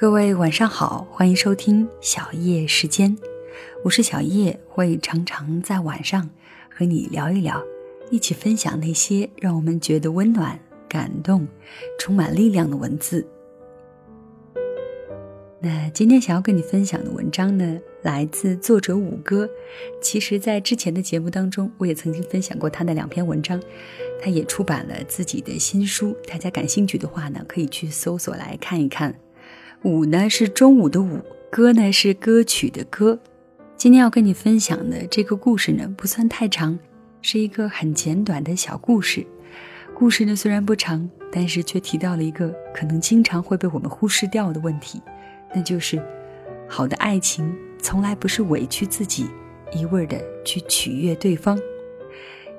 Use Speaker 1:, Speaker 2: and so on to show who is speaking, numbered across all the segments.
Speaker 1: 各位晚上好，欢迎收听小叶时间，我是小叶，会常常在晚上和你聊一聊，一起分享那些让我们觉得温暖、感动、充满力量的文字。那今天想要跟你分享的文章呢，来自作者五哥。其实，在之前的节目当中，我也曾经分享过他的两篇文章。他也出版了自己的新书，大家感兴趣的话呢，可以去搜索来看一看。午呢是中午的午，歌呢是歌曲的歌。今天要跟你分享的这个故事呢，不算太长，是一个很简短的小故事。故事呢虽然不长，但是却提到了一个可能经常会被我们忽视掉的问题，那就是好的爱情从来不是委屈自己，一味的去取悦对方。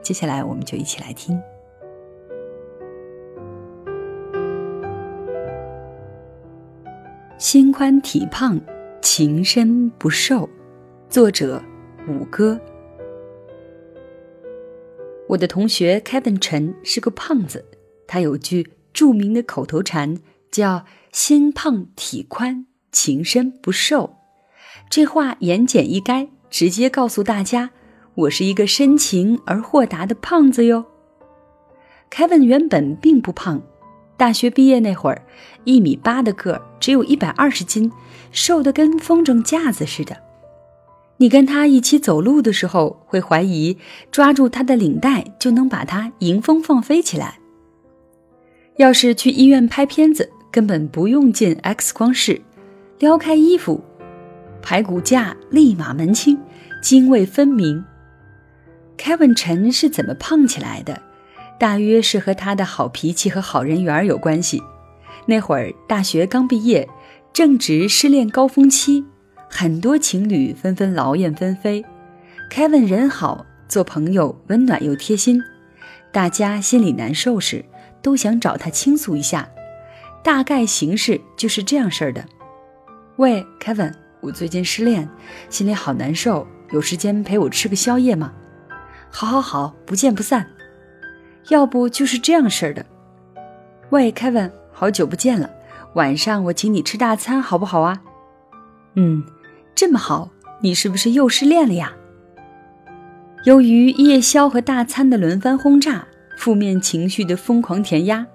Speaker 1: 接下来我们就一起来听。心宽体胖，情深不寿。作者：五哥。我的同学 Kevin 陈是个胖子，他有句著名的口头禅，叫“心胖体宽，情深不寿”。这话言简意赅，直接告诉大家，我是一个深情而豁达的胖子哟。Kevin 原本并不胖。大学毕业那会儿，一米八的个儿，只有一百二十斤，瘦得跟风筝架子似的。你跟他一起走路的时候，会怀疑抓住他的领带就能把他迎风放飞起来。要是去医院拍片子，根本不用进 X 光室，撩开衣服，排骨架立马门清，泾渭分明。Kevin 陈是怎么胖起来的？大约是和他的好脾气和好人缘有关系。那会儿大学刚毕业，正值失恋高峰期，很多情侣纷纷劳燕分飞。Kevin 人好，做朋友温暖又贴心，大家心里难受时都想找他倾诉一下。大概形式就是这样式儿的：喂，Kevin，我最近失恋，心里好难受，有时间陪我吃个宵夜吗？好，好，好，不见不散。要不就是这样式儿的，喂，Kevin，好久不见了，晚上我请你吃大餐，好不好啊？嗯，这么好，你是不是又失恋了呀？由于夜宵和大餐的轮番轰炸，负面情绪的疯狂填压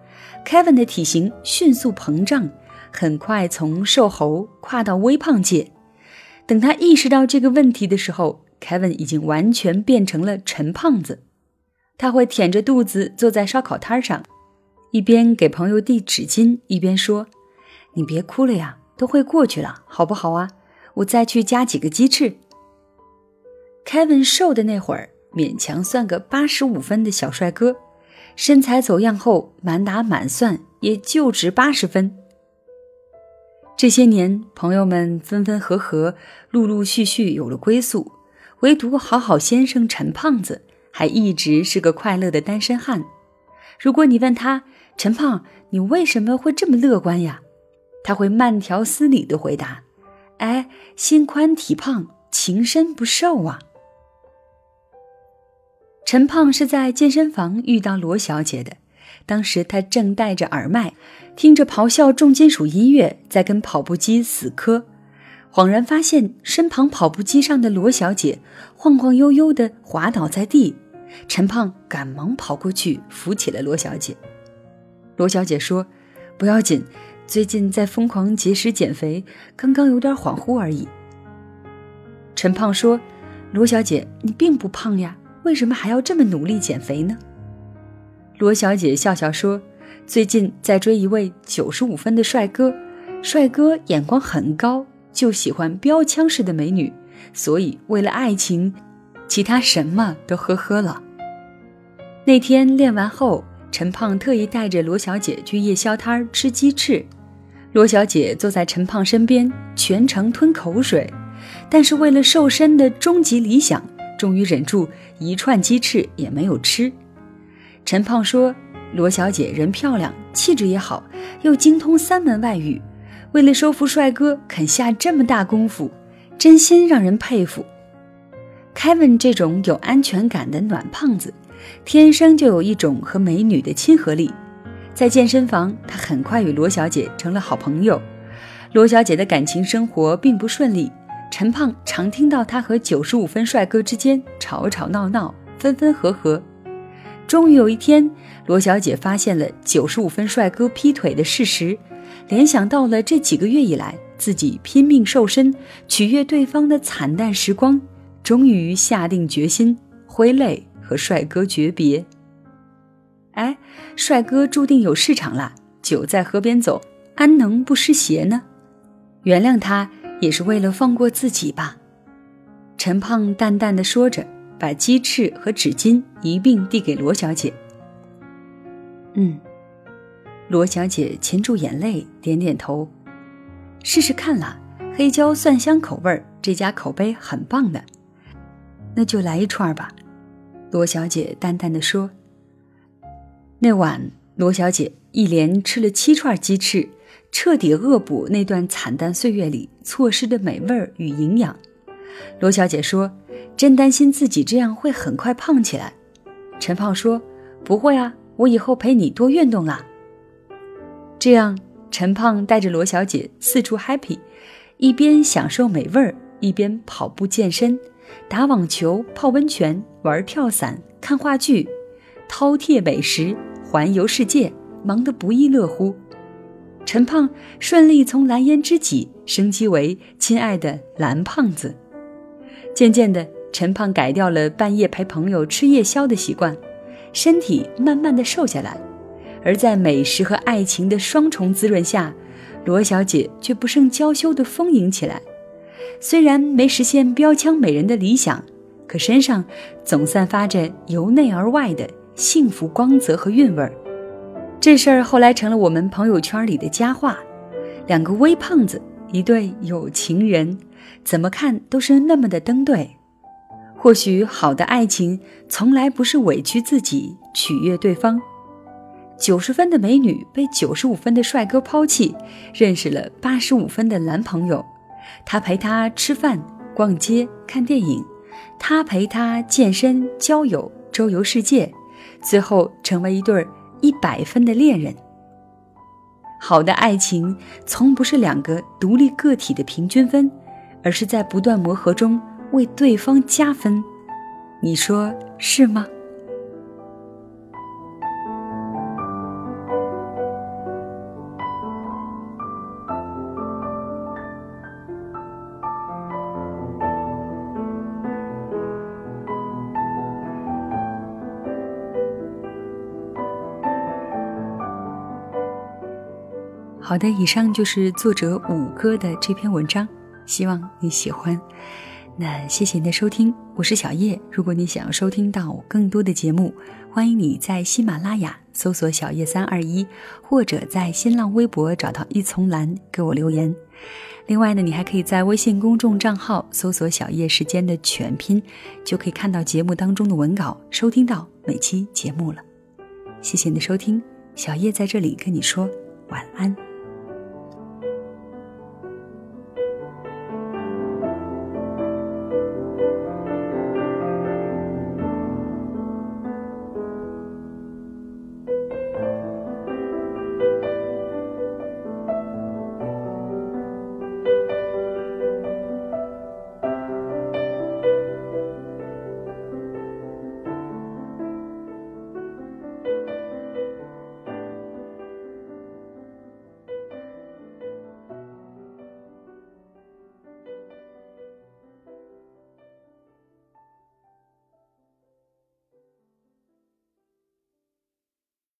Speaker 1: ，Kevin 的体型迅速膨胀，很快从瘦猴跨到微胖界。等他意识到这个问题的时候，Kevin 已经完全变成了陈胖子。他会舔着肚子坐在烧烤摊上，一边给朋友递纸巾，一边说：“你别哭了呀，都会过去了，好不好啊？我再去加几个鸡翅。” Kevin 瘦的那会儿，勉强算个八十五分的小帅哥，身材走样后，满打满算也就值八十分。这些年，朋友们分分合合，陆陆续续有了归宿，唯独好好先生陈胖子。还一直是个快乐的单身汉。如果你问他陈胖，你为什么会这么乐观呀？他会慢条斯理地回答：“哎，心宽体胖，情深不寿啊。”陈胖是在健身房遇到罗小姐的，当时他正戴着耳麦，听着咆哮重金属音乐，在跟跑步机死磕，恍然发现身旁跑步机上的罗小姐晃晃悠悠地滑倒在地。陈胖赶忙跑过去扶起了罗小姐。罗小姐说：“不要紧，最近在疯狂节食减肥，刚刚有点恍惚而已。”陈胖说：“罗小姐，你并不胖呀，为什么还要这么努力减肥呢？”罗小姐笑笑说：“最近在追一位九十五分的帅哥，帅哥眼光很高，就喜欢标枪式的美女，所以为了爱情。”其他什么都呵呵了。那天练完后，陈胖特意带着罗小姐去夜宵摊吃鸡翅。罗小姐坐在陈胖身边，全程吞口水，但是为了瘦身的终极理想，终于忍住一串鸡翅也没有吃。陈胖说：“罗小姐人漂亮，气质也好，又精通三门外语，为了收服帅哥肯下这么大功夫，真心让人佩服。” Kevin 这种有安全感的暖胖子，天生就有一种和美女的亲和力。在健身房，他很快与罗小姐成了好朋友。罗小姐的感情生活并不顺利，陈胖常听到她和九十五分帅哥之间吵吵闹闹，分分合合。终于有一天，罗小姐发现了九十五分帅哥劈腿的事实，联想到了这几个月以来自己拼命瘦身取悦对方的惨淡时光，终于下定决心挥泪和帅哥诀别。哎，帅哥注定有市场啦，酒在河边走，安能不湿鞋呢？原谅他也是为了放过自己吧。陈胖淡淡的说着。把鸡翅和纸巾一并递给罗小姐。嗯，罗小姐噙住眼泪，点点头。试试看啦，黑椒蒜香口味儿，这家口碑很棒的。那就来一串吧。罗小姐淡淡的说。那晚，罗小姐一连吃了七串鸡翅，彻底恶补那段惨淡岁月里错失的美味与营养。罗小姐说。真担心自己这样会很快胖起来，陈胖说：“不会啊，我以后陪你多运动啊。”这样，陈胖带着罗小姐四处 happy，一边享受美味儿，一边跑步健身、打网球、泡温泉、玩跳伞、看话剧、饕餮美食、环游世界，忙得不亦乐乎。陈胖顺利从蓝颜知己升级为亲爱的蓝胖子，渐渐的。陈胖改掉了半夜陪朋友吃夜宵的习惯，身体慢慢的瘦下来。而在美食和爱情的双重滋润下，罗小姐却不胜娇羞的丰盈起来。虽然没实现标枪美人的理想，可身上总散发着由内而外的幸福光泽和韵味儿。这事儿后来成了我们朋友圈里的佳话。两个微胖子，一对有情人，怎么看都是那么的登对。或许好的爱情从来不是委屈自己取悦对方。九十分的美女被九十五分的帅哥抛弃，认识了八十五分的男朋友。他陪她吃饭、逛街、看电影，他陪她健身、交友、周游世界，最后成为一对一百分的恋人。好的爱情从不是两个独立个体的平均分，而是在不断磨合中。为对方加分，你说是吗？好的，以上就是作者五哥的这篇文章，希望你喜欢。那谢谢你的收听，我是小叶。如果你想要收听到更多的节目，欢迎你在喜马拉雅搜索“小叶三二一”，或者在新浪微博找到一丛蓝给我留言。另外呢，你还可以在微信公众账号搜索“小叶时间”的全拼，就可以看到节目当中的文稿，收听到每期节目了。谢谢你的收听，小叶在这里跟你说晚安。